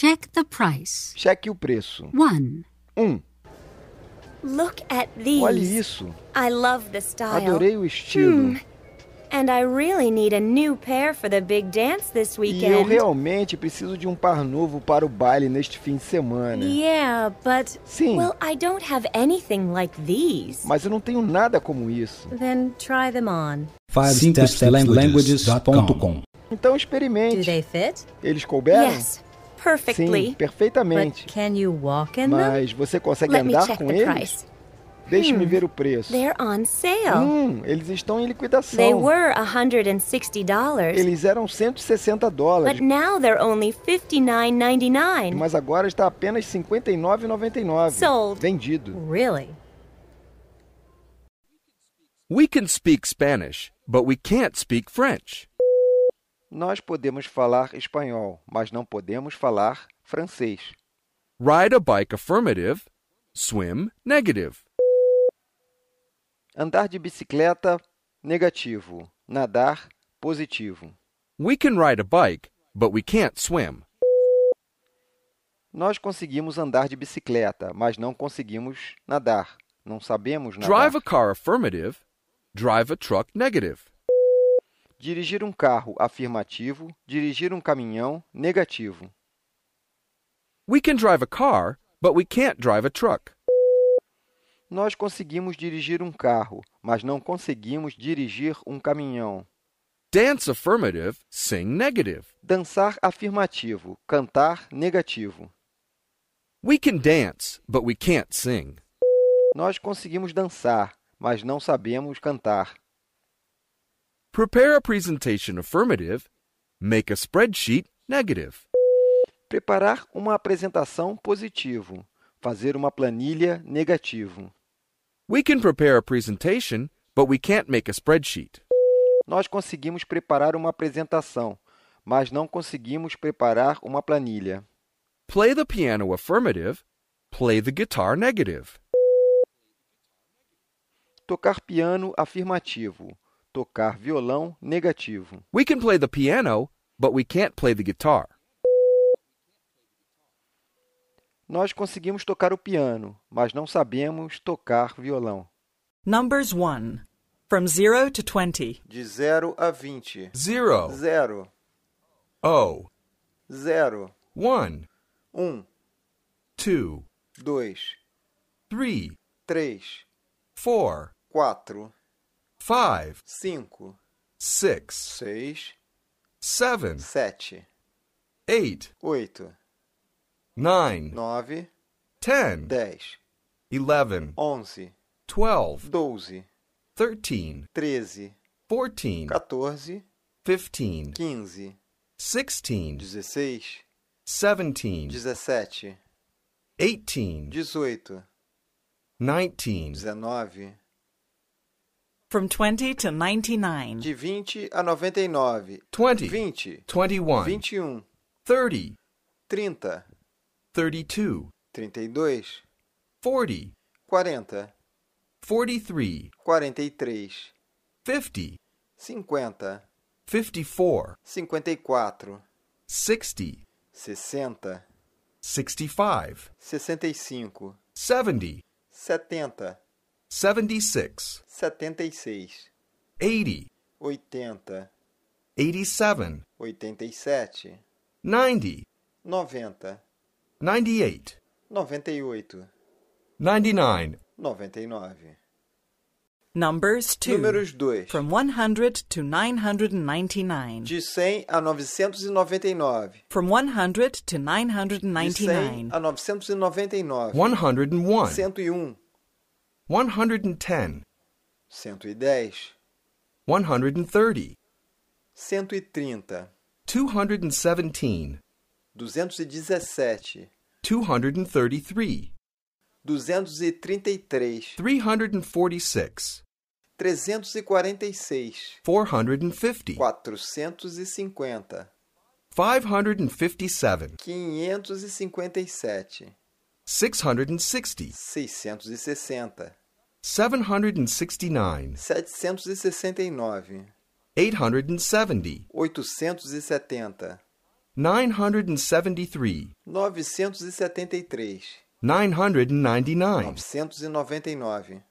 Check the price. Cheque o preço. 1. 1. Look at these. Olhe isso. I love the style. Adorei o estilo. And I really need a new pair for the big dance this E eu weekend. realmente preciso de um par novo para o baile neste fim de semana. Yeah, but Sim. well, I don't have anything like these. Mas eu não tenho nada como isso. Then try them on. 5stepslanguages.com Então Do experimente. they fit? Eles couberam? Yes, perfectly. Sim, perfeitamente. But can you walk in them? Mas você consegue Let me andar check com the eles? price. Deixe-me ver o preço. They're on sale. Hum, eles estão em They liquidação. were $160, Eles eram 160 but dólares, now they're only $59.99. mas agora está apenas R$ 59,99. Sold. Vendido. Really? We can speak Spanish, but we can't speak French. Nós podemos falar espanhol, mas não podemos falar francês. Ride a bike affirmative, swim negative. Andar de bicicleta, negativo. Nadar, positivo. We can ride a bike, but we can't swim. Nós conseguimos andar de bicicleta, mas não conseguimos nadar. Não sabemos nadar. Drive a car affirmative, drive a truck negative. Dirigir um carro, afirmativo. Dirigir um caminhão, negativo. We can drive a car, but we can't drive a truck. Nós conseguimos dirigir um carro, mas não conseguimos dirigir um caminhão. Dance affirmative, sing negative. Dançar afirmativo, cantar negativo. We can dance, but we can't sing. Nós conseguimos dançar, mas não sabemos cantar. Prepare a presentation affirmative, make a spreadsheet negative. Preparar uma apresentação positivo, fazer uma planilha negativo. We can prepare a presentation, but we can't make a spreadsheet. Nós conseguimos preparar uma apresentação, mas não conseguimos preparar uma planilha. Play the piano affirmative, play the guitar negative. Tocar piano afirmativo, tocar violão negativo. We can play the piano, but we can't play the guitar. Nós conseguimos tocar o piano, mas não sabemos tocar violão. Numbers 1. From 0 to 20. De 0 a 20. Zero, 0, oh, 0, one, 1, two, 2, three, 3, four, 4, five, 5, six, 6, seven, 7, eight, 8, nine, 9, ten, 10, eleven, 11, twelve, 12, thirteen, 13, fourteen, 14, fifteen, 15, sixteen, 16, seventeen, 17, eighteen, 18, nineteen, 19, From 20 to 99. de 20 a 99, twenty, 20, twenty-one, 21, thirty, 30, thirty-two, 32, forty, 40, forty-three, 43, fifty, 50, fifty-four, 54, sixty, 60, sixty-five, 65, seventy, 70, seventy-six, 76, eighty, 80, eighty-seven, 87, ninety, 90, ninety-eight, 98, ninety-nine, 99. Numbers 2. Números 2. From 100 to 999. De 100 a 999. From 100 to De 100 999. a 999. one hundred and one, 101, one hundred and ten, 110, one hundred and thirty, 130, two hundred and seventeen, 217, two hundred and thirty-three, 233, three hundred and forty-six, 346, four hundred and fifty, 450, five hundred and fifty-seven, 557, six hundred and sixty, 660, seven hundred and sixty-nine, 769, eight hundred and seventy, 870, 973. 973, 999. 999.